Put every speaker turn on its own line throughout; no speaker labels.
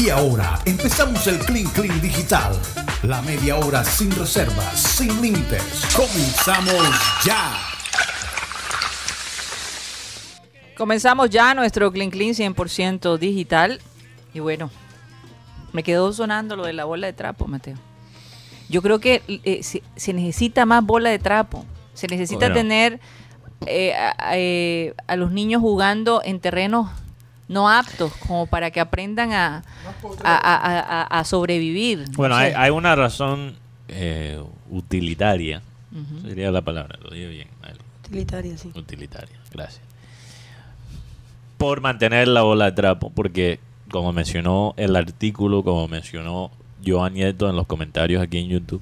Y ahora empezamos el Clean Clean Digital. La media hora sin reservas, sin límites. Comenzamos ya.
Comenzamos ya nuestro Clean Clean 100% digital. Y bueno, me quedó sonando lo de la bola de trapo, Mateo. Yo creo que eh, se, se necesita más bola de trapo. Se necesita
Bueno.
tener eh, a, eh, a los niños jugando en terrenos no aptos, como para que aprendan a, a, a- a- a sobrevivir. no
Bueno, hay, hay una razón eh, utilitaria.
Ujú.
Sería la palabra, lo digo bien. vale.
Utilitaria, sí.
Utilitaria, gracias. Por mantener la bola de trapo, porque como mencionó el artículo, como mencionó Joan Nieto en los comentarios aquí en YouTube,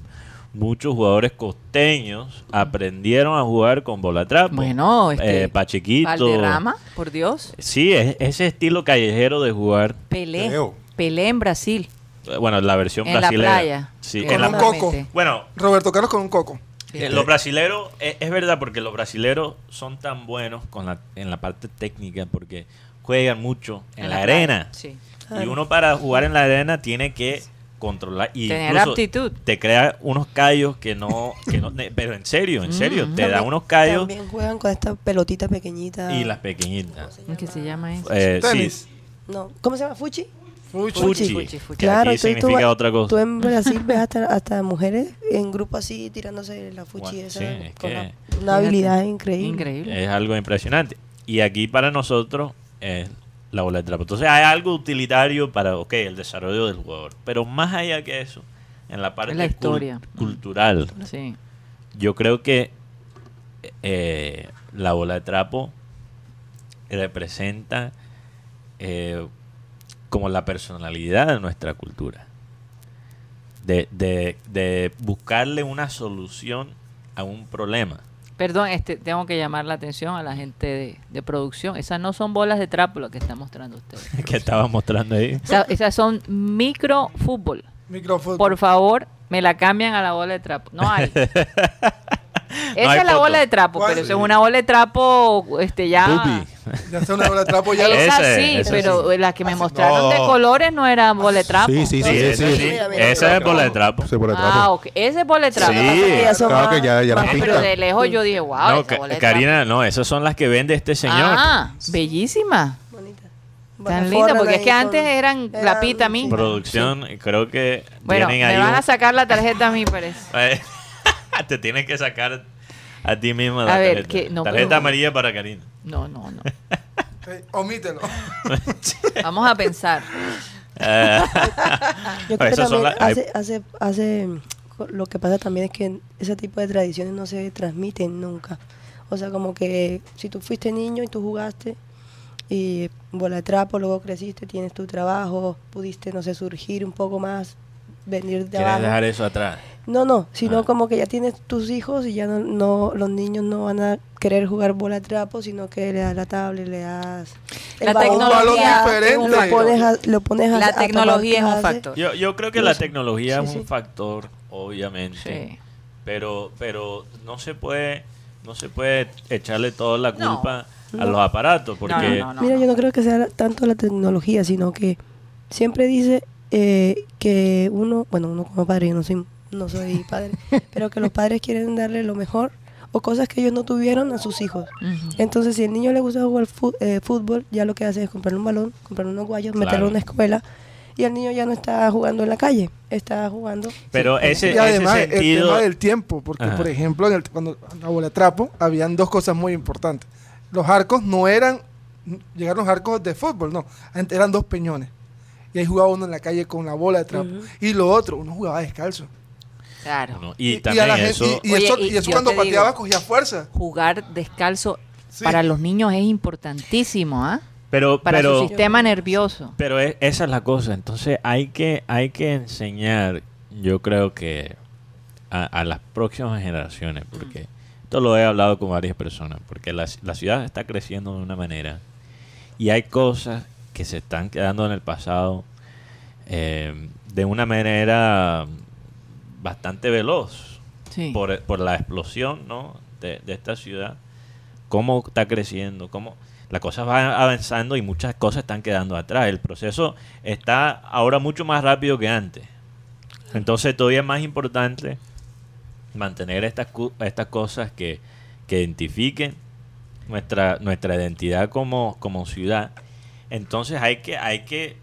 muchos jugadores costeños aprendieron a jugar con bola trapo.
Bueno, este,
Eh, Pachequito.
Valderrama, por Dios.
Sí, es ese estilo callejero de jugar.
Pelé.
Creo.
Pelé en Brasil.
eh, Bueno, la versión
En la
brasileña.
playa.
Sí,
Con
en la-
un coco.
Bueno,
Roberto Carlos con un coco.
Eh, los brasileros, eh, es verdad, porque los brasileros son tan buenos con la, en la parte técnica, porque juegan mucho en, la,
playa,
arena.
Sí.
Y uno para jugar en la arena tiene que controlar y
Tener
incluso
aptitud.
te crea unos callos que no, que no pero en serio, en serio,
Mm.
te da unos callos
También juegan con esta pelotita pequeñita.
y las pequeñitas.
¿Qué se llama eso?
Eh, sí.
No, ¿cómo se llama? ¿Fuchi?
Fuchi.
fuchi,
Fuchi, fuchi.
que
Claro, tú
otra cosa.
Tú en Brasil ves hasta, hasta mujeres en grupo así tirándose la fuchi
Bueno,
esa
sí, es
con
que-
una, una habilidad increíble.
Increíble.
Es algo impresionante. Y aquí para nosotros es la bola de trapo. Entonces hay algo utilitario para, ok, el desarrollo del jugador. Pero más allá que eso, en la parte
la
cultural,
Sí.
yo creo que eh, la bola de trapo representa eh, como la personalidad de nuestra cultura. De, de- de buscarle una solución a un problema.
Perdón, este, tengo que llamar la atención a la gente de, de producción. Esas no son bolas de trapo lo que está mostrando usted.
que estaba mostrando ahí.
Esa- esas son microfútbol.
Micrófono.
Por favor, me la cambian a la bola de trapo. No hay. Esa
hay
es la
foto.
bola de trapo, pero es una bola de trapo, este ya.
Bubi.
Ya está una bola de trapo ya.
Esa
Ese,
sí,
ese
pero la que me mostraron de
No.
colores no era bola de trapo.
Sí, sí,
Sí,
sí,
ese
sí.
sí. Esa es bola de trapo.
Se por el trapo.
Ah, ok. Ese es bola de trapo.
Sí.
Claro que ya, ya la
Ah, pero de lejos yo dije, wow.
No,
esa bola de
Karina, no, esas son las que vende este
trapo.
señor.
Ah, bellísima.
Bonita.
Tan
Bueno,
linda, porque es que antes eran la pita a mí.
sí.
Producción, creo que
Bueno,
tienen
me
ahí
van
un-
a sacar la tarjeta a mí, parece.
Te tienes que sacar a ti misma
A ver,
tarjeta.
que- no,
tarjeta
pero-
amarilla para Karina.
No, no, no.
Omítelo.
Vamos a pensar.
Eh,
Yo creo que también hace, hace, hace, lo que pasa también es que ese tipo de tradiciones no se transmiten nunca. O sea, como que si tú fuiste niño y tú jugaste y bola de trapo, luego creciste, tienes tu trabajo, pudiste, no sé, surgir un poco más, venir de
¿Quieres
abajo.
dejar eso atrás?
No, no, sino
Ah.
como que ya tienes tus hijos y ya no, no, los niños no van a querer jugar bola trapo, sino que le das la tablet, le das
La
balón,
tecnología
Un balón
es un
diferente.
lo pones a, lo pones a-
La
a
tecnología es un factor.
Yo, yo creo que la tecnología
Sí,
es
sí.
un factor, obviamente.
Sí.
Pero, pero no se puede, no se puede echarle toda la
No.
culpa a
No.
los aparatos, porque
no, no, no.
Mira, yo no creo que sea tanto la tecnología, sino que siempre dice eh, que uno, bueno, uno como padre, yo no soy, no soy padre, pero que los padres quieren darle lo mejor o cosas que ellos no tuvieron a sus hijos. Entonces, si el niño le gusta jugar eh, fútbol, ya lo que hace es comprarle un balón, comprarle unos guayos,
Claro.
meterlo en una escuela y el niño ya no está jugando en la calle, está jugando.
pero
sí,
ese,
y además
ese
el tema del tiempo, porque
Ajá.
por ejemplo, en el- cuando la trapo, habían dos cosas muy importantes. Los arcos no eran, llegaron los arcos de fútbol, no, antes eran dos peñones. Y ahí jugaba uno en la calle con la bola de trapo. Y lo otro, uno jugaba descalzo.
Claro.
Y, también
la gente-
eso...
y- y
Oye,
eso,
y
y eso
yo
cuando
digo-
pateaba cogía fuerza.
Jugar descalzo
Sí.
para los niños es importantísimo, ¿ah?
pero,
Para
pero,
su sistema nervioso.
Pero es- esa es la cosa. Entonces hay que, hay que enseñar, yo creo que a, a las próximas generaciones, porque esto lo he hablado con varias personas, porque la, la ciudad está creciendo de una manera y hay cosas que se están quedando en el pasado eh, de una manera bastante veloz
Sí.
por, por la explosión ¿no? de, de esta ciudad, cómo está creciendo, cómo... la cosa va avanzando y muchas cosas están quedando atrás. El proceso está ahora mucho más rápido que antes. Entonces todavía es más importante mantener estas, estas cosas que, que identifiquen nuestra, nuestra identidad como, como ciudad. Entonces hay que, hay que,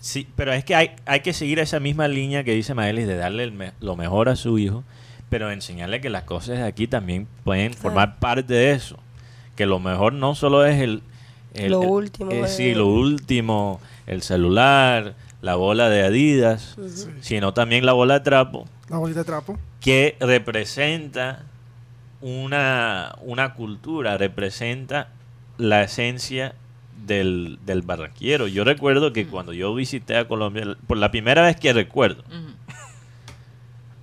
sí, pero es que hay, hay que seguir esa misma línea que dice Maelis de darle me- lo mejor a su hijo, pero enseñarle que las cosas de aquí también pueden formar parte de eso. Que lo mejor no solo es el... el-
Lo
el-
último,
eh,
eh.
sí, lo último, el celular, la bola de Adidas, sino también la bola de trapo
La bolita de trapo.
que representa una, una cultura, representa la esencia del, del barranquero. Yo recuerdo que cuando yo visité a Colombia, por la primera vez que recuerdo,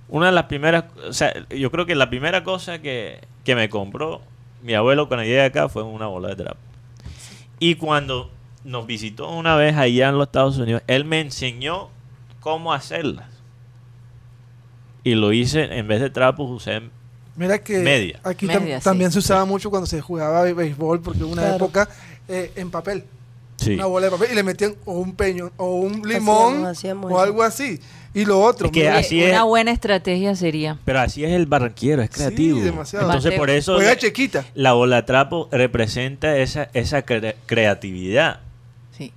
una de las primeras, o sea, yo creo que la primera cosa que, que me compró mi abuelo cuando llegué acá fue una bola de trapo. Y cuando nos visitó una vez allá en los Estados Unidos, él me enseñó cómo hacerlas. Y lo hice, en vez de trapos, usé
Mira que
Media.
aquí tam-
Media, sí.
también se usaba mucho cuando se jugaba béisbol, porque hubo una
Claro.
época eh, en papel.
Sí.
Una bola de papel y le metían o un peño o un limón
hacíamos
o algo así. Y lo otro,
Es que
mira,
Oye,
así
una
es.
buena estrategia sería
Pero así es el barranquero, es
Sí,
creativo.
demasiado.
Entonces
Mateo.
por eso
juega
la,
chiquita.
la bola trapo representa esa, esa cre- creatividad.
sí.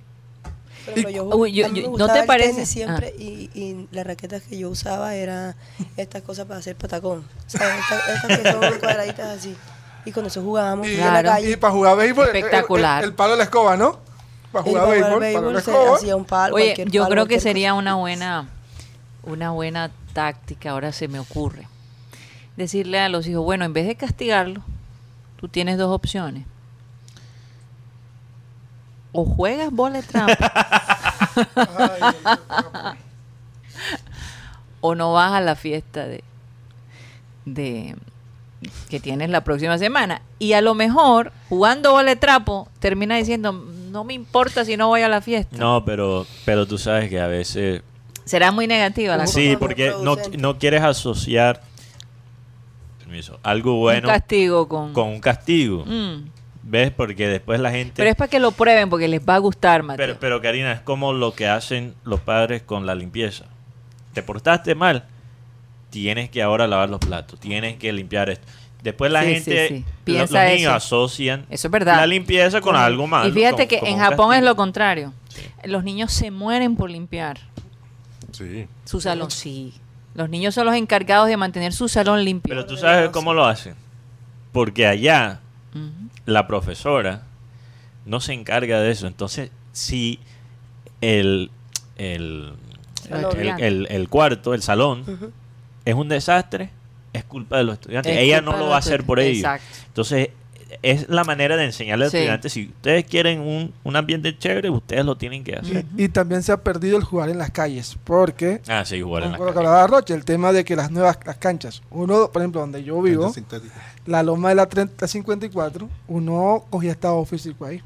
Y-
yo,
Uy, yo- yo- ¿no te
el
parece?
tenis siempre
Ah.
y, y las raquetas que yo usaba eran estas cosas para hacer patacón. ¿Sabes? Estas, estas que son cuadraditas así. Y con eso jugábamos
Y,
en la
Claro.
calle.
y para jugar béisbol, el- el-
Espectacular.
El, palo de la escoba, ¿no? Para jugar
para
béisbol,
béisbol
palo de la escoba.
hacía un palo,
Oye, yo
palo,
creo que sería
cosa.
una buena, una buena táctica, ahora se me ocurre. Decirle a los hijos, bueno, en vez de castigarlo, tú tienes dos opciones. O juegas bola de trampa o no vas a la fiesta de, de que tienes la próxima semana. Y a lo mejor, jugando de trapo, termina diciendo, no me importa si no voy a la fiesta.
No, pero, pero tú sabes que a veces...
Será muy negativa la cosa.
Sí, porque no, no quieres asociar permiso, algo bueno
Un castigo con...
con un castigo.
Mm.
¿Ves? Porque después la gente...
Pero es para que lo prueben porque les va a gustar, Mateo.
Pero, pero Karina, es como lo que hacen los padres con la limpieza. Te portaste mal, tienes que ahora lavar los platos, tienes que limpiar esto. Después la
Sí,
gente,
sí, sí.
lo-
Piensa
los niños
eso.
asocian
Eso es verdad.
la limpieza con algo malo.
y fíjate que en Japón es lo contrario. Los niños se mueren por limpiar
Sí.
su salón. Sí. Los niños son los encargados de mantener su salón limpio.
Pero tú sabes cómo lo hacen. Porque allá la profesora no se encarga de eso. Entonces, si el, el, el, el- el cuarto, el salón. Es un desastre, es culpa de los estudiantes.
Es
Ella no lo va a hacer por ellos.
Exacto.
Entonces, es la manera de enseñarle a los
Sí.
estudiantes, si ustedes quieren un, un ambiente chévere, ustedes lo tienen que hacer.
Y, y también se ha perdido el jugar en las calles, porque,
Ah, sí, jugar en la
con lo que
calle.
hablaba Roche, el tema de que las nuevas las canchas, uno, por ejemplo, donde yo vivo, la loma de la 3054, uno cogía estado físico ahí.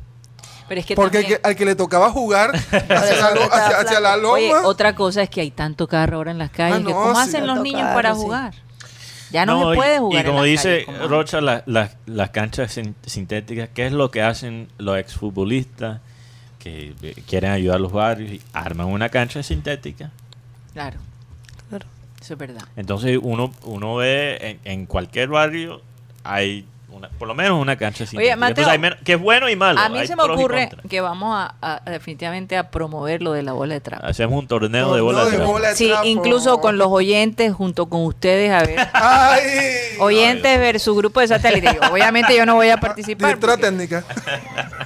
Pero es que
Porque
también-
al que, le tocaba jugar hacia, la, hacia- hacia la loma,
Oye, otra cosa es que hay tanto carro ahora en las calles.
Ah,
que ¿Cómo
sí.
hacen los niños
carro,
para
sí.
jugar? Ya no,
No,
se puede jugar.
Y, como
las
dice
calles
Rocha, la- la- las canchas sin- sintéticas, ¿qué es lo que hacen los exfutbolistas que quieren ayudar a los barrios y arman una cancha sintética?
Claro,
Claro.
eso es verdad.
Entonces uno, uno ve en, en cualquier barrio hay una, por lo menos una cancha sintética.
Mateo,
Entonces hay menos- que es bueno y malo.
A mí
hay
se me ocurre que vamos a, a- definitivamente a promover lo de la bola de trapo.
Hacemos un torneo de bola de
de
trapo.
bola de
Sí,
trapo.
incluso con los oyentes, junto con ustedes, a ver.
¡Ay!
Oyentes versus grupo de satélite. Yo, obviamente yo no voy a participar.
Directora técnica.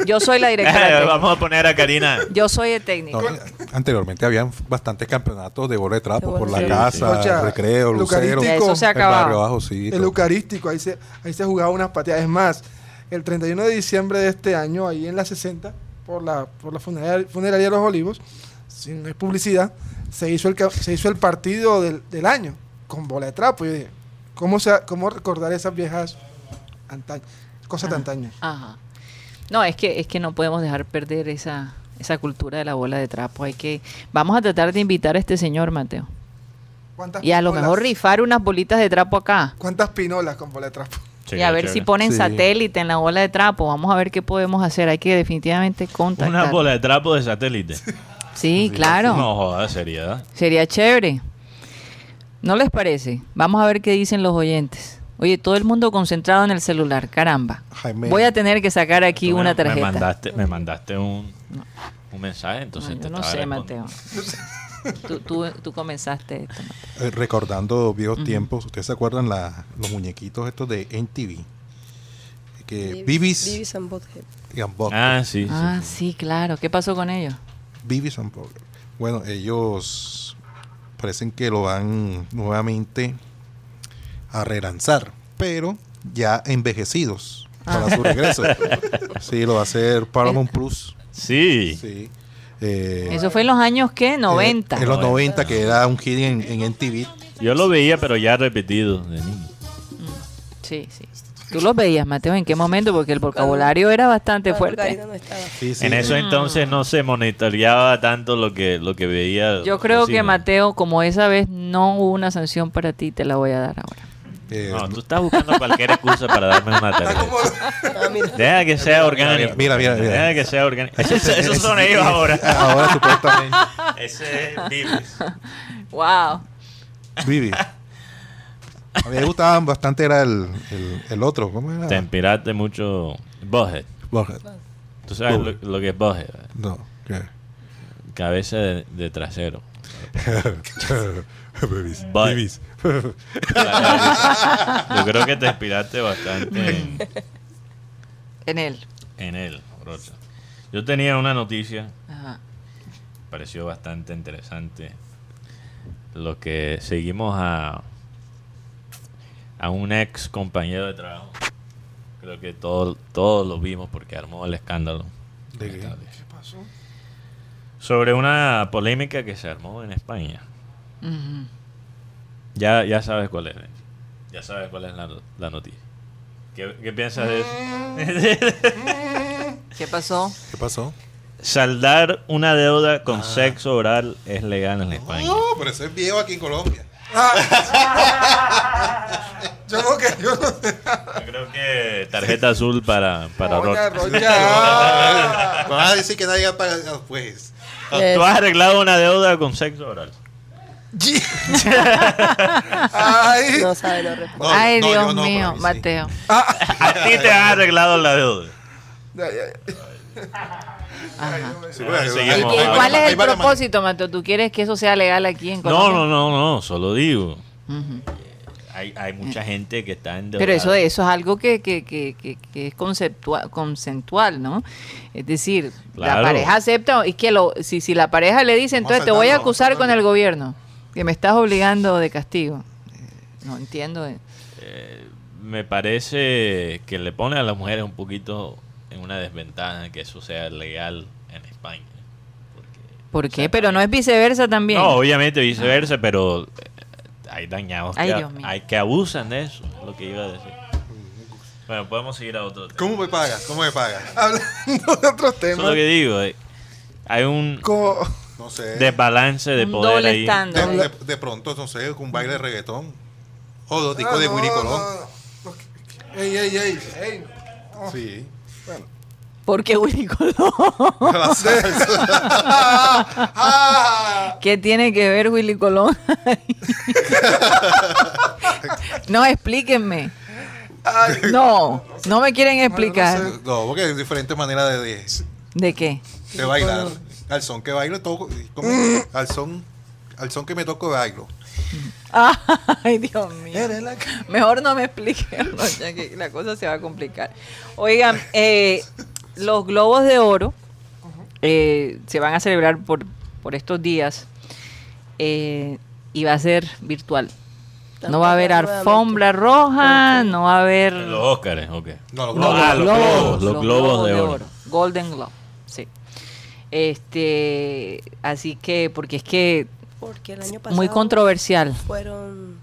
Yo soy la directora.
Vamos a poner a Karina.
Yo soy el técnico.
No, anteriormente habían bastantes campeonatos de bola de trapo por la casa, recreo,
el
lucero.
Eso se ha
el barrio sí.
El. Eucarístico, ahí se, ahí se jugaba unas pateadas. Es más, el 31 de diciembre de este año, ahí en la 60, por la, por la funeraria, funeraria de los Olivos, sin publicidad, se hizo el, se hizo el partido del, del año con bola de trapo. Yo dije, ¿cómo, se, ¿cómo recordar esas viejas? Cosas de antaño.
Ajá. No, es que, es que no podemos dejar perder esa, esa cultura de la bola de trapo. Hay que, vamos a tratar de invitar a este señor, Mateo.
¿Cuántas
Y a lo
pinolas?
mejor rifar unas bolitas de trapo acá.
¿Cuántas pinolas con bola de trapo?
y
Sería
a ver si ponen
Sí.
satélite en la bola de trapo. Vamos a ver qué podemos hacer. Hay que definitivamente contactar.
Una bola de trapo de satélite.
Sí, claro.
No jodas, seriedad.
Sería chévere. ¿No les parece? Vamos a ver qué dicen los oyentes. Oye, todo el mundo concentrado en el celular, caramba.
Jaime.
Voy a tener que sacar aquí
me-
una
Me
tarjeta.
mandaste, me mandaste un, un mensaje, entonces
No,
te
yo no
estaba
sé. Mateo. Tú, tú, tú comenzaste esto. Mateo.
Eh, recordando viejos tiempos, ¿ustedes se acuerdan la- los muñequitos estos de NTV? Que Bibis
Beavis and
Unbutthead.
Ah, sí, sí.
Ah, sí, claro. ¿Qué pasó con ellos?
Beavis and Butthead. Bueno, ellos parecen que lo van nuevamente a relanzar, pero ya envejecidos para su regreso. Sí, lo va a hacer Paramount Plus.
Sí.
Sí. Eh,
Eso fue en los años, ¿qué? 90.
En los 90, que era un hit en, en NTV.
Yo lo veía, pero ya repetido de niño.
Sí, sí. ¿Tú los veías, Mateo? ¿En qué momento? Porque el vocabulario era bastante fuerte.
Sí, sí.
En eso entonces no se monitoreaba tanto lo que, lo que veía.
Yo creo que. Mateo, como esa vez no hubo una sanción para ti, te la voy a dar ahora.
Eh,
No, tú estás buscando cualquier excusa para darme una tarjeta.
Ah, mira.
Deja que sea orgánico.
Mira, mira, mira.
Deja que sea orgánico. Esos, esos son ellos ahora.
Ahora supuestamente.
Ese es Vives.
¡Wow!
Vivi. A mí me gustaba bastante era el, el, el otro. ¿Cómo era?
Te inspiraste mucho. Bughead.
Bughead.
Tú sabes lo, lo que es Bughead.
No. ¿qué?
Cabeza de, de trasero.
Bibis.
Bud.
Bibis.
Yo creo que te inspiraste bastante en,
En él.
en él, Rocha. Yo tenía una noticia,
Ajá.
pareció bastante interesante. Lo que seguimos a, a un ex compañero de trabajo. Creo que todos todos lo vimos porque armó el escándalo.
¿De qué?
¿Qué pasó?
Sobre una polémica que se armó en España. Ya, ya sabes cuál es. ¿eh? Ya sabes cuál es la, la noticia. ¿Qué, qué piensas de eso?
¿Qué pasó?
¿Qué pasó?
Saldar una deuda con sexo oral es legal en España.
No, pero eso es viejo aquí en Colombia.
Yo no que yo no sé.
Yo creo que tarjeta azul para, para Rocha.
Rocha.
Van a decir que nadie ha pagado, pues.
Tú has arreglado una deuda con sexo oral.
Ay.
No sabe, responde.
No,
Ay,
no,
Dios
no,
mío,
mí sí.
Mateo.
A ti te han arreglado la deuda.
Ya,
Ajá.
Sí,
Bueno,
pues,
seguimos.
¿Y,
hay-
y
hay-
cuál es el propósito, Mateo? ¿Tú quieres que eso sea legal aquí en
No,
Colombia?
no, no, no, solo digo. Hay, hay mucha gente que está en
Pero eso, eso es algo que, que, que, que, que es conceptual, conceptual, ¿no? Es decir, la pareja acepta, y que lo, si, si la pareja le dice, entonces te voy a acusar con el gobierno, que me estás obligando de castigo. Eh, No entiendo. eh.
Me parece que le pone a las mujeres un poquito en una desventaja que eso sea legal en España. Porque
¿Por qué? Pero no es viceversa también.
No, obviamente viceversa, pero eh, hay dañados
Ay,
que, hay que abusan de eso, es lo que iba a decir. Bueno, podemos seguir a otro tema.
¿Cómo me pagas? ¿Cómo me pagas?
Hablando de otros
Eso es
temas.
lo que digo. eh, Hay un
Como,
No sé.
desbalance de
Un
poder
doble
ahí.
De, de- de pronto, no sé, con un baile de reggaetón. O dos discos
Ah,
de
no,
Willy
no,
Colón.
no, no. Ey, ey, ey, ey.
Sí.
Porque Willy Colón. ¿Qué tiene que ver Willy Colón? no, explíquenme. No, no me quieren explicar.
Bueno, no
No, porque hay diferentes maneras de, de,
¿De qué?
de bailar. Al son que bailo, toco. Al son, al son que me toco, bailo.
Ay, Dios mío. Mejor no me expliquen, que la cosa se va a complicar. Oigan, eh, los globos de oro eh, se van a celebrar por, por estos días eh, y va a ser virtual. No va a haber alfombra roja, no va a haber
Los Óscares, ok.
No, los globos.
Ah, los globos, los globos de oro.
Golden Globe, sí. Este, así que, porque es que
Porque el año pasado
muy controversial.
fueron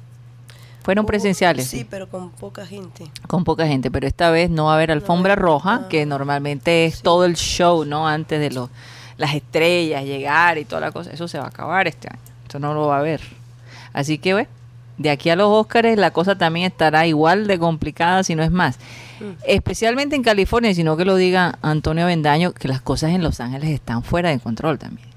Fueron
hubo-
presenciales.
Sí, pero con poca gente.
con poca gente, pero esta vez no va a haber alfombra
no,
roja, que normalmente es
sí.
todo el show, ¿no? Antes de los las estrellas llegar y toda la cosa. Eso se va a acabar este año. Eso no lo va a haber. Así que, bueno, de aquí a los Óscares la cosa también estará igual de complicada, si no es más. Especialmente en California, sino que lo diga Antonio Bendaño, que las cosas en Los Ángeles están fuera de control también.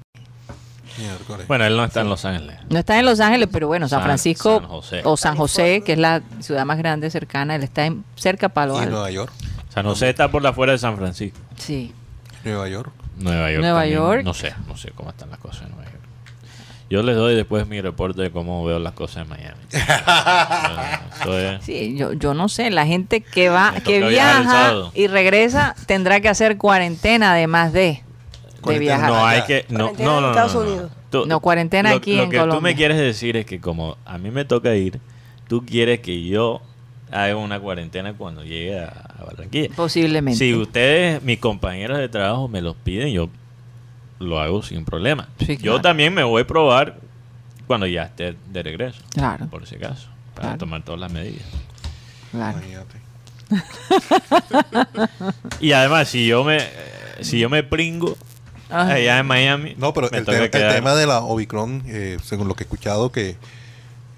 Miércoles.
Bueno, él no está en Los Ángeles.
No está en Los Ángeles, pero bueno, San
San-
Francisco
San José.
o San José, que es la ciudad más grande cercana, él está en, cerca de Palo
y
Alto.
Nueva York.
San José está por la fuera de San Francisco.
Sí.
Nueva York.
Nueva York.
Nueva
también.
York.
No sé, no sé cómo están las cosas en Nueva York. Yo les doy después mi reporte de cómo veo las cosas en Miami. Es-
Sí, yo, yo no sé, la gente que va, que viaja y regresa tendrá que hacer cuarentena además de, de viajar.
No hay que. No,
Cuarentena
no,
en
no, no,
Estados
no, no.
Unidos.
Tú-
No, cuarentena
lo-
aquí
lo
en
que tú
Colombia.
me quieres decir es que como a mí me toca ir, tú quieres que yo haga una cuarentena cuando llegue a, a Barranquilla.
Posiblemente.
Si ustedes, mis compañeros de trabajo, me los piden, yo lo hago sin problema.
Sí,
Yo
claro.
también me voy a probar cuando ya esté de regreso,
Claro,
por si acaso, para
Claro.
tomar todas las medidas.
claro.
Imagínate.
Y además, si yo me, si yo me pringo. Allá en Miami,
No, pero el, tema de la Omicron, eh, según lo que he escuchado, que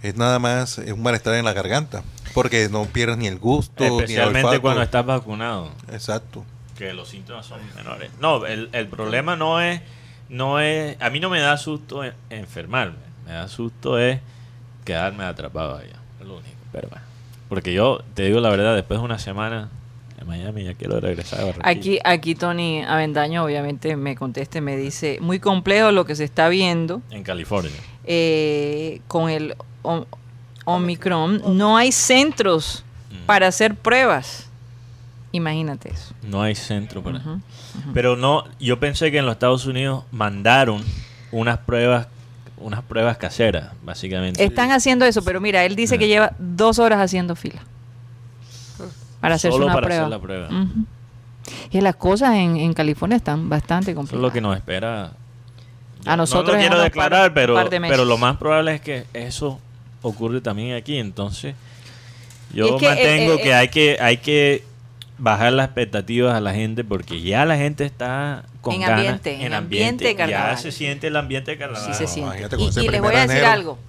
es nada más es un malestar en la garganta. Porque no pierdes ni el gusto, ni el
especialmente
olfato.
cuando estás vacunado.
Exacto.
que los síntomas son menores. No, el, el problema no es, no es, a mí no me da susto en- enfermarme, me da susto es quedarme atrapado allá, es lo único, pero bueno. Porque yo, te digo la verdad, después de una semana Miami ya quiero regresar a Barranquilla.
Aquí, aquí Tony Avendaño obviamente me contesta y me dice, muy complejo lo que se está viendo
En California.
eh, con el Omicron. No hay centros
Mm.
para hacer pruebas. Imagínate eso.
No hay centro para...
Ujú.
Pero no, yo pensé que en los Estados Unidos mandaron unas pruebas, unas pruebas caseras, básicamente.
Están haciendo eso, pero mira, él dice que
Ah.
lleva dos horas haciendo fila para hacerse
Solo
una
para
prueba.
hacer la prueba.
Y las cosas en, en California están bastante
Eso es
complicadas.
lo que nos espera.
A nosotros
no lo quiero declarar,
par-
pero,
par de meses.
pero lo más probable es que eso ocurre también aquí. Entonces, yo
Es que,
mantengo
eh, eh,
que hay que hay que bajar las expectativas a la gente porque ya la gente está con
En
ganas
ambiente, en ambiente
ya se siente el ambiente de carnaval.
Sí se siente. Y, les voy a decir
enero.
algo.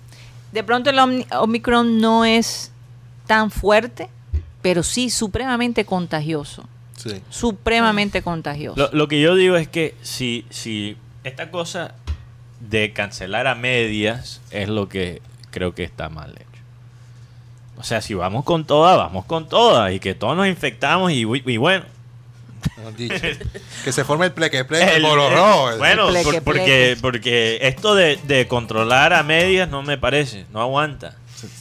De pronto el Omni- Omicron no es tan fuerte, pero sí supremamente contagioso.
Sí.
Supremamente contagioso.
Lo, lo que yo digo es que si, si esta cosa de cancelar a medias es lo que creo que está mal hecho. O sea, si vamos con todas, vamos con todas y que todos nos infectamos y, y bueno.
Dicho. que se forme el pleque pleque,
el-
bororó.
el- bueno,
Pleque,
por- porque,
pleque.
porque esto de, de controlar a medias no me parece, no aguanta.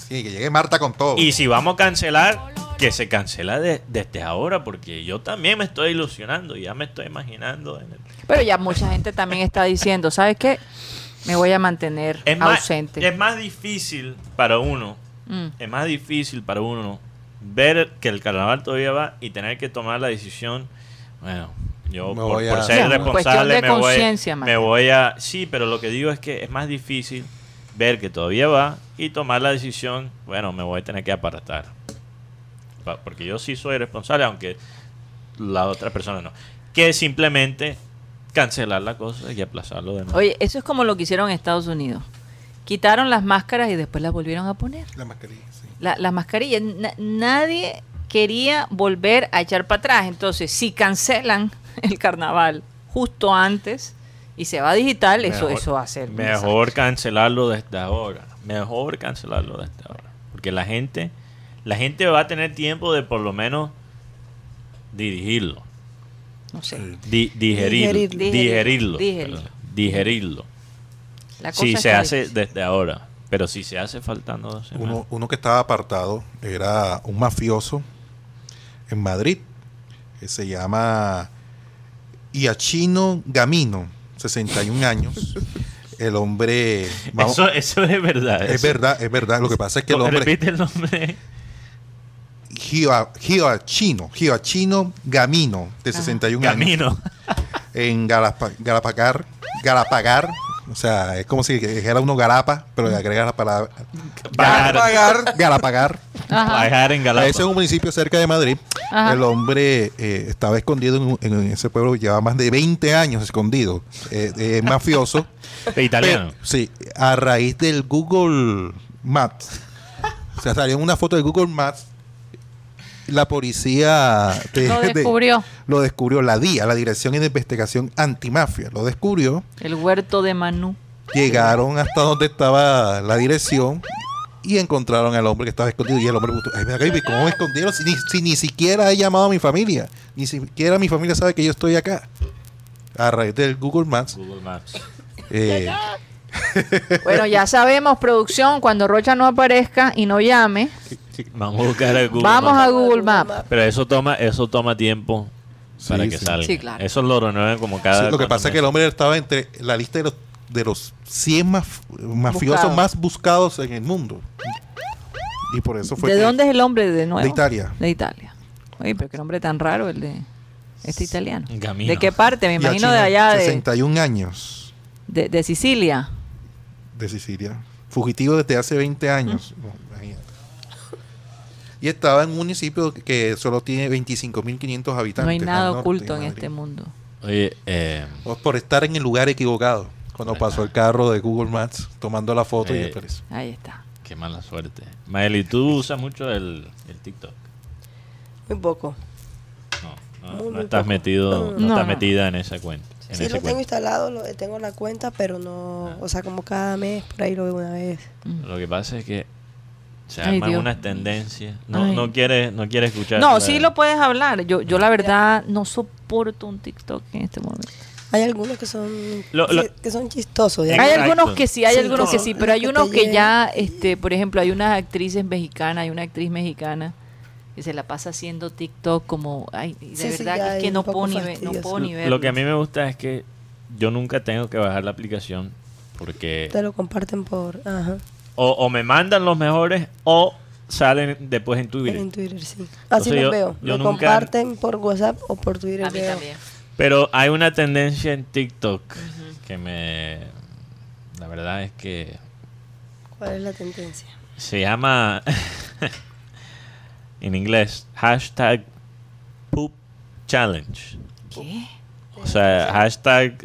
Sí, que llegue Marta con todo.
Y si vamos a cancelar, que se cancela de- desde ahora, porque yo también me estoy ilusionando, ya me estoy imaginando. en el-
Pero ya mucha gente también está diciendo, ¿sabes qué? Me voy a mantener
es, más,
ausente.
es más difícil para uno,
Mm.
es más difícil para uno ver que el carnaval todavía va y tener que tomar la decisión. Bueno, yo
Me
por, ser responsable me voy, me voy a... Sí, pero lo que digo es que es más difícil ver que todavía va y tomar la decisión, bueno, me voy a tener que apartar. Porque yo sí soy responsable, aunque la otra persona no. Que simplemente cancelar la cosa y aplazarlo de nuevo.
Oye, eso es como lo que hicieron en Estados Unidos. Quitaron las máscaras y después las volvieron a poner.
La mascarilla, sí.
La- las mascarillas. Na- nadie quería volver a echar para atrás. Entonces, si cancelan el carnaval justo antes y se va digital, eso,
Mejor-
eso va a ser.
Mejor cancelarlo desde ahora. Mejor cancelarlo desde ahora. Porque la gente, la gente va a tener tiempo de por lo menos dirigirlo.
No sé.
Di- digerir-
Digerir.
digerirlo.
Digerirlo.
perdón, digerirlo.
La cosa
Si se hace
difícil.
desde ahora. Pero si se hace faltando dos semanas.
Uno, uno que estaba apartado era un mafioso en Madrid que se llama Iachino Gamino, 61 años. El hombre. vamos-
eso, eso es verdad.
es
eso.
verdad, es verdad. Lo que pasa es que el hombre.
Repite el nombre.
Gioa- Gioachino, Gioachino Gamino, de 61 años.
Camino.
En Galapa- Galapagar, Galapagar. O sea, es como si dijera uno Galapa, pero le agregas la palabra.
Pagar.
Galapagar. Galapagar.
Ajá.
Pagar en Galápagos.
Ese es un municipio cerca de Madrid.
Ajá.
El hombre eh, estaba escondido en, en ese pueblo, llevaba más de 20 años escondido. Eh, eh, mafioso.
De italiano.
Pero, sí, a raíz del Google Maps, sea, salió en una foto de Google Maps. La policía de-
Lo
de-
descubrió.
lo descubrió la DIA, la Dirección de Investigación Antimafia. Lo descubrió.
El huerto de Manú.
Llegaron hasta donde estaba la dirección y encontraron al hombre que estaba escondido. Y el hombre preguntó, "Ay, ¿y ¿cómo me escondieron? Si ni, si ni siquiera he llamado a mi familia. Ni siquiera mi familia sabe que yo estoy acá. A raíz del Google Maps.
Google Maps.
eh,
Bueno, ya sabemos, producción, cuando Rocha no aparezca y no llame,
Vamos a buscar a Google
vamos
Maps.
a Google Maps.
Pero eso toma, eso toma tiempo para
Sí,
que
sí.
salga.
Sí, claro.
Eso lo renuevan como cada.
sí, lo que pasa es que el hombre estaba entre la lista de los, de los 100 maf- mafiosos más buscados en el mundo. Y por eso fue
¿De dónde es el hombre de nuevo?
De Italia.
De Italia. Oye, pero qué nombre tan raro el de este italiano.
Camino.
¿De qué parte? Me
Y
imagino de allá de,
61 años
de, de Sicilia.
De Sicilia. Fugitivo desde hace 20 años. Y estaba en un municipio que solo tiene 25.500 habitantes.
No hay nada oculto en este mundo.
Oye, eh,
O por estar en el lugar equivocado. Cuando pasó el carro de Google Maps tomando la foto y
Eh,
apareció.
Ahí está.
qué mala suerte. Maeli, ¿tú usas mucho el, el TikTok?
Muy poco.
No, no,
Muy,
no
muy
estás
poco.
metido,
No,
no, estás metida en esa cuenta. En
Sí lo tengo
cuento.
instalado, lo, tengo la cuenta, pero no,
Ah.
o sea, como cada mes, por ahí lo veo una vez.
Mm.
Lo que pasa es que se
Ay,
arman
Dios.
unas tendencias. No,
Ay.
no quiere, no quiere escuchar.
No, sí lo puedes hablar. Yo, yo la verdad no soporto un TikTok en este momento.
Hay algunos que son
Lo- lo-
que, que son chistosos. ya.
Hay algunos que sí, hay
Sí,
algunos que
como
sí, pero hay
que
unos que
llegan.
ya, este, por ejemplo, hay unas actrices mexicanas, hay una actriz mexicana que se la pasa haciendo TikTok como, ay, de
Sí, sí,
verdad
ya
es que no puedo ni ver, no puedo ni ver.
Lo que a mí me gusta es que yo nunca tengo que bajar la aplicación porque
Te lo comparten por, ajá,
o, o me mandan los mejores o salen después en Twitter.
en Twitter, sí. Así
Entonces
los
yo-
veo.
yo nunca-
comparten por WhatsApp o por Twitter.
a mí también.
Pero hay una tendencia en TikTok que me... La verdad es que
¿Cuál es la tendencia?
se llama en inglés hashtag poop challenge.
¿Qué?
O sea, hashtag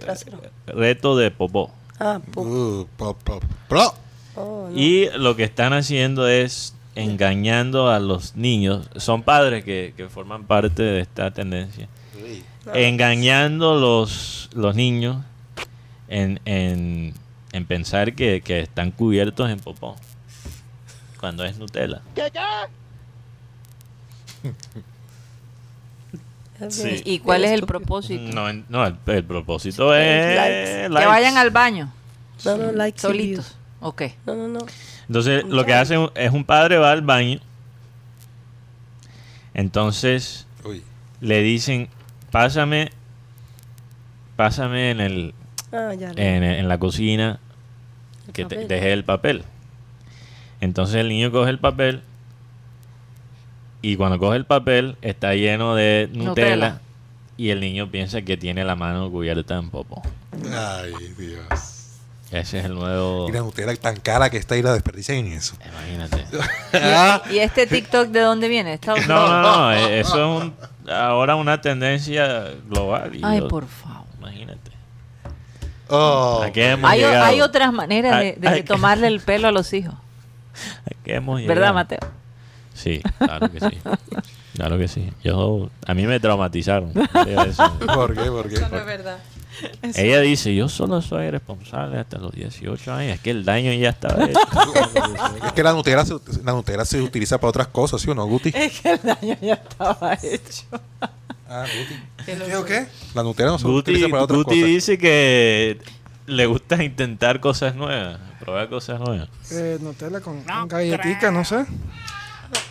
reto de popó.
Ah, pu-
Uh, pop, pop, pro.
oh, no.
Y lo que están haciendo es engañando a los niños. Son padres que, que forman parte de esta tendencia. Engañando los, los niños en, en, en pensar que, que están cubiertos en popó. Cuando es Nutella. Sí.
¿Y cuál es el propósito?
No, el, el propósito es...
Likes.
Que vayan al baño,
No, no, like
solitos. Ok.
No, no, no.
Entonces, lo que hace es un padre va al baño. Entonces,
Uy.
le dicen, pásame, pásame en el,
Ah, ya.
en, en la cocina
el
que te, deje el papel. Entonces el niño coge el papel y cuando coge el papel está lleno de Nutella,
Nutella.
y el niño piensa que tiene la mano cubierta en popó.
Ay, Dios.
Ese es el nuevo...
Y la Nutella tan cara que está y la desperdician en eso.
Imagínate.
¿Y, y este TikTok de dónde viene? ¿De Estados
No,
Unidos?
no, no. eh, Eso es un- ahora una tendencia global. y
Ay,
yo-
por favor.
Imagínate.
Oh,
¿A qué hemos
Hay,
llegado?
hay otras maneras de, tomarle el pelo a los hijos.
¿A qué hemos
¿Verdad? Mateo?
Sí, claro que sí. Claro que sí. Yo, a mí me traumatizaron. Eso.
¿Por qué? ¿Por qué?
verdad.
Ella dice, yo solo soy responsable hasta los 18 años. Es que el daño ya estaba hecho.
Es que la Nutella, se, la Nutella se utiliza para otras cosas, ¿sí o no, Guti?
Es que el daño ya estaba hecho.
Ah, Guti.
¿Qué o qué?
La Nutella no se
Guti,
utiliza para otras
Guti
cosas.
dice que le gusta intentar cosas nuevas, probar cosas nuevas.
Eh, Nutella con, con galletica, no sé.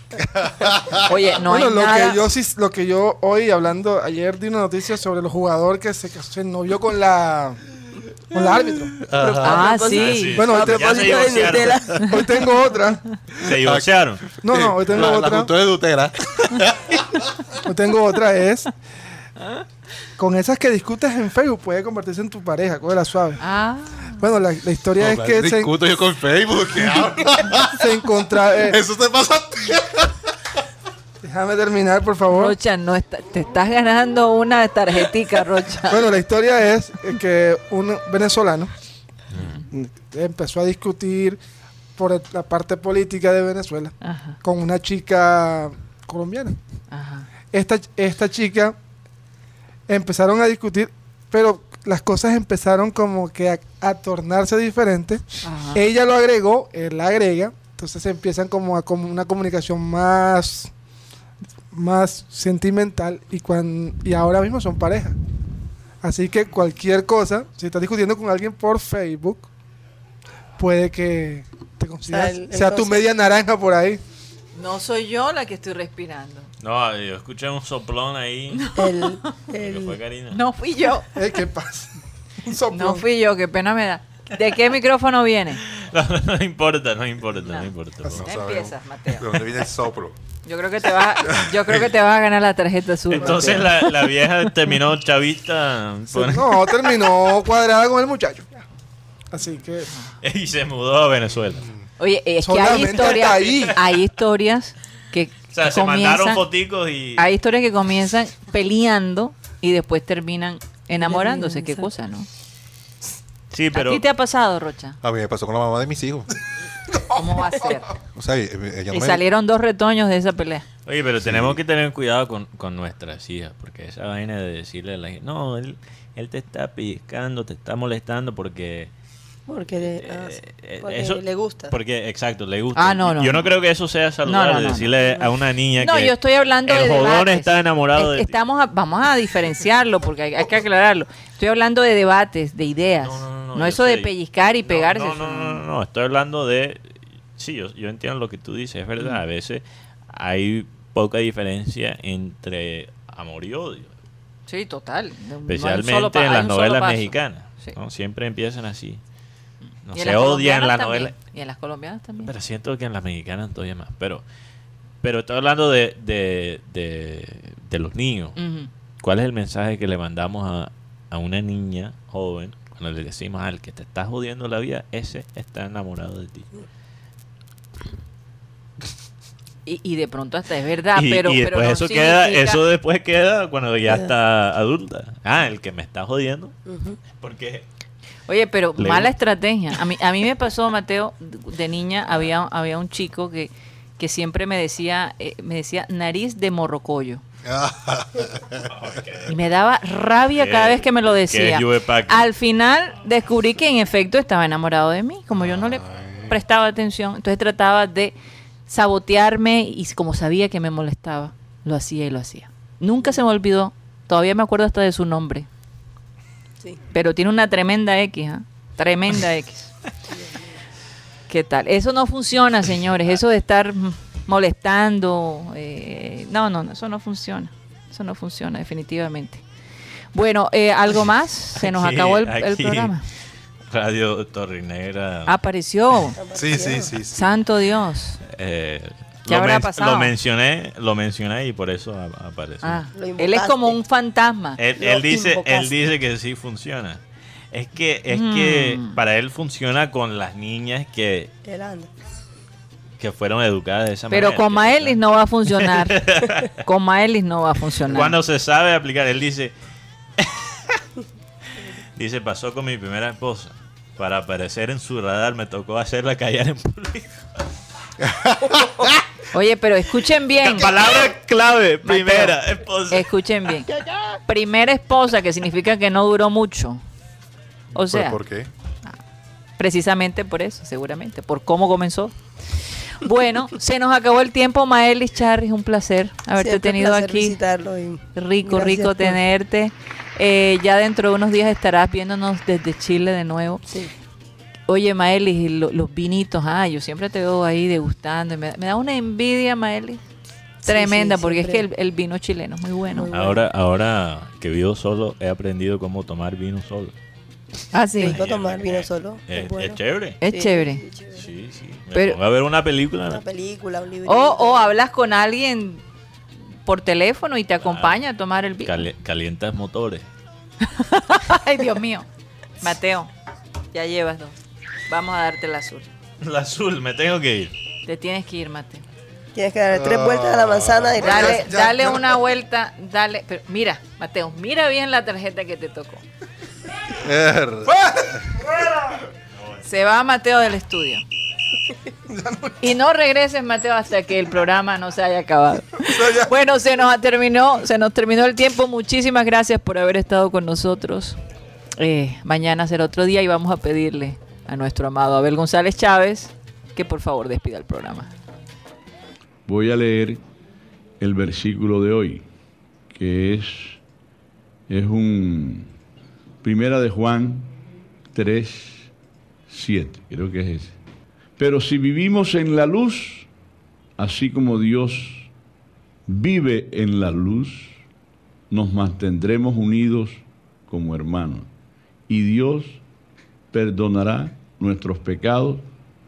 Oye, no
bueno,
hay
lo
nada.
que yo sí, lo que yo hoy hablando, ayer di una noticia sobre el jugador que se, se novió con la con la árbitro.
Ah, sí.
Bueno, hoy, te-
divorciaron.
hoy tengo otra.
Se divorciaron.
No, no, hoy tengo
la, la
otra.
Nutella de.
Hoy tengo otra es con esas que discutes en Facebook puede convertirse en tu pareja, la suave.
Ah,
Bueno, la, la historia es que se,
discuto yo con Facebook. ¿qué hablo?
se encontraba. eh,
Eso te pasa a ti.
déjame terminar, por favor.
Rocha, no está- te estás ganando una tarjetica, Rocha.
Bueno, la historia es que un venezolano empezó a discutir por la parte política de Venezuela
Ajá,
con una chica colombiana.
ajá.
Esta, esta chica empezaron a discutir, pero las cosas empezaron como que a, a tornarse diferentes.
Ajá.
Ella lo agregó, él la agrega, entonces empiezan como a como una comunicación más más sentimental y cuan- y ahora mismo son pareja. Así que cualquier cosa, si estás discutiendo con alguien por Facebook, puede que te consideras,
el-
sea tu media naranja por ahí.
No soy yo la que estoy respirando.
No, yo escuché un soplón ahí.
El,
que fue Karina.
No fui yo.
Eh, ¿Qué pasa? Un soplón.
No fui yo, qué pena me da. ¿De qué micrófono viene?
No, no importa, no importa, no,
No.
importa.
No
empiezas, Mateo.
¿De dónde viene el soplo?
Yo creo que te vas, a- yo creo que te vas a ganar la tarjeta azul.
Entonces la, la vieja terminó chavista
No, terminó cuadrada con el muchacho. Así que
y se mudó a Venezuela.
Oye, es que hay historias, hay historias que,
O sea, se mandaron foticos y...
hay historias que comienzan peleando y después terminan enamorándose. Qué cosa, ¿no?
Sí, pero...
¿A ti te ha pasado, Rocha?
A mí me pasó con la mamá de mis hijos.
¿Cómo va a ser?
O sea, eh, ella no
Y
me-
salieron dos retoños de esa pelea.
Oye, pero tenemos que tener cuidado con, con nuestras hijas, porque esa vaina de decirle a la gente, no, él, él te está pellizcando, te está molestando porque...
porque, le, ah,
eh, eh,
porque
eso-
le gusta.
Porque, exacto, le gusta.
Ah, no, no,
Yo no,
no.
creo que eso sea saludable,
No, no, no,
decirle a una niña
No,
que
yo estoy hablando
el
de
jodón
debates.
está enamorado
Es-
de.
Estamos a- vamos a diferenciarlo porque hay, hay que aclararlo. Estoy hablando de debates, de ideas.
No,
No,
no, no, no, yo
eso de pellizcar y
No,
pegarse.
No, no, no, no, no, estoy hablando de... Sí, yo, yo entiendo lo que tú dices, es verdad. A veces hay poca diferencia entre amor y odio.
Sí, total.
Especialmente en las novelas mexicanas.
Sí.
¿no? Siempre empiezan así. No
en
se
colombianas
las
también.
novelas.
Y en las colombianas también.
Pero siento que en las mexicanas todavía más. Pero, pero estoy hablando de, de, de, de los niños. ¿Cuál es el mensaje que le mandamos a, a una niña joven cuando le decimos al que te está jodiendo la vida, ese está enamorado de ti?
y, y de pronto hasta es verdad,
y,
pero,
y
pero
después
no
eso queda, eso después queda cuando ya
Queda.
está adulta. Ah, el que me está jodiendo. Porque
Oye, pero mala estrategia. A mí, a mí me pasó, Mateo, de niña había, había un chico que, que siempre me decía, eh, me decía nariz de morrocoyo. Y me daba rabia cada vez que me lo decía. Al final descubrí que en efecto estaba enamorado de mí, como yo no le prestaba atención. Entonces trataba de sabotearme y como sabía que me molestaba, lo hacía y lo hacía. Nunca se me olvidó, todavía me acuerdo hasta de su nombre,
Sí.
pero tiene una tremenda X, ¿ah? Tremenda X. ¿Qué tal? Eso no funciona, señores, eso de estar molestando, eh, no, no, no, eso no funciona. Eso no funciona, definitivamente. Bueno, eh, ¿algo más? Se nos
Aquí-
acabó el, programa.
Radio Torrinegra
Apareció.
Sí, sí, sí. sí.
Santo Dios.
eh,
¿Qué
lo,
habrá
men-
pasado?
lo mencioné, lo mencioné y por eso apareció.
Ah, él es como un fantasma.
Él, dice, él dice que sí funciona. Es que, es que
Mm.
para él funciona con las niñas que,
Él anda.
que fueron educadas de esa
Pero
manera.
con
que-
Maelis no va a funcionar. con Maelis no va a funcionar.
Cuando se sabe aplicar, él dice, dice, pasó con mi primera esposa. Para aparecer en su radar me tocó hacerla callar en público.
Oye, pero escuchen bien.
Palabra clave,
Mateo,
primera esposa.
Escuchen bien. Primera esposa, que significa que no duró mucho. O
¿Pero
sea,
¿Por qué?
precisamente por eso, seguramente, por cómo comenzó. Bueno, se nos acabó el tiempo, Maelis Charris, un placer haberte
Siempre
tenido
placer
aquí.
visitarlo y
Rico, rico
por-
tenerte. Eh, ya dentro de unos días estarás viéndonos desde Chile de nuevo.
Sí.
Oye, Maelis, lo- los vinitos, ah, yo siempre te veo ahí degustando. y Me, me da una envidia, Maelis. Tremenda,
sí,
porque es que el, vino chileno es muy bueno.
Muy bueno.
Ahora, ahora que vivo solo, he aprendido cómo tomar vino solo.
Ah, sí.
Rico tomar vino solo.
Es,
es bueno.
es chévere.
Es
Sí,
chévere.
sí, chévere.
Sí, sí. Me
Pero-
pongo a ver una película.
Una película, un libro.
O, o hablas con alguien por teléfono y te acompaña a tomar el vino.
cali- calientas motores.
Ay, Dios mío. Mateo, ya llevas dos. Vamos a darte el azul.
La azul, me tengo que ir.
Te tienes que ir, Mateo.
Tienes que darle tres vueltas a la manzana y
Dale,
ya-
dale
ya-
una vuelta, dale. Pero mira, Mateo, mira bien la tarjeta que te tocó. Se va Mateo del estudio. Y no regreses, Mateo, hasta que el programa no se haya acabado. Bueno, se nos terminó, se nos terminó el tiempo. Muchísimas gracias por haber estado con nosotros. Eh, mañana será otro día y vamos a pedirle a nuestro amado Abel González Chávez que por favor despida el programa.
Voy a leer el versículo de hoy, que es, es un Primera de Juan 3, 7, creo que es ese. Pero si vivimos en la luz, así como Dios vive en la luz, nos mantendremos unidos como hermanos. Y Dios perdonará nuestros pecados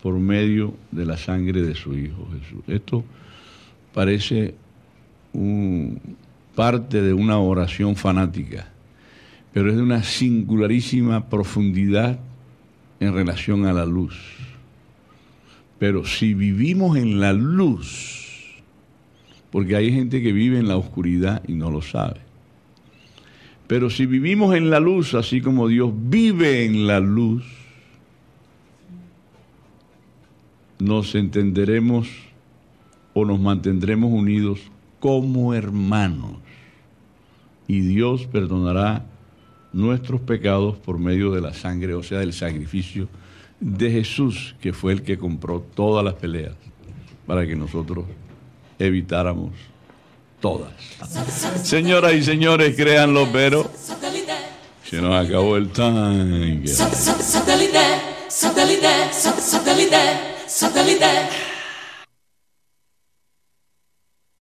por medio de la sangre de su Hijo Jesús. Esto parece parte de una oración fanática, pero es de una singularísima profundidad en relación a la luz. Pero si vivimos en la luz, porque hay gente que vive en la oscuridad y no lo sabe, pero si vivimos en la luz, así como Dios vive en la luz, nos entenderemos o nos mantendremos unidos como hermanos. Y Dios perdonará nuestros pecados por medio de la sangre, o sea, del sacrificio de Jesús, que fue el que compró todas las peleas para que nosotros evitáramos todas. Señoras y señores, créanlo, pero se nos acabó el tanque.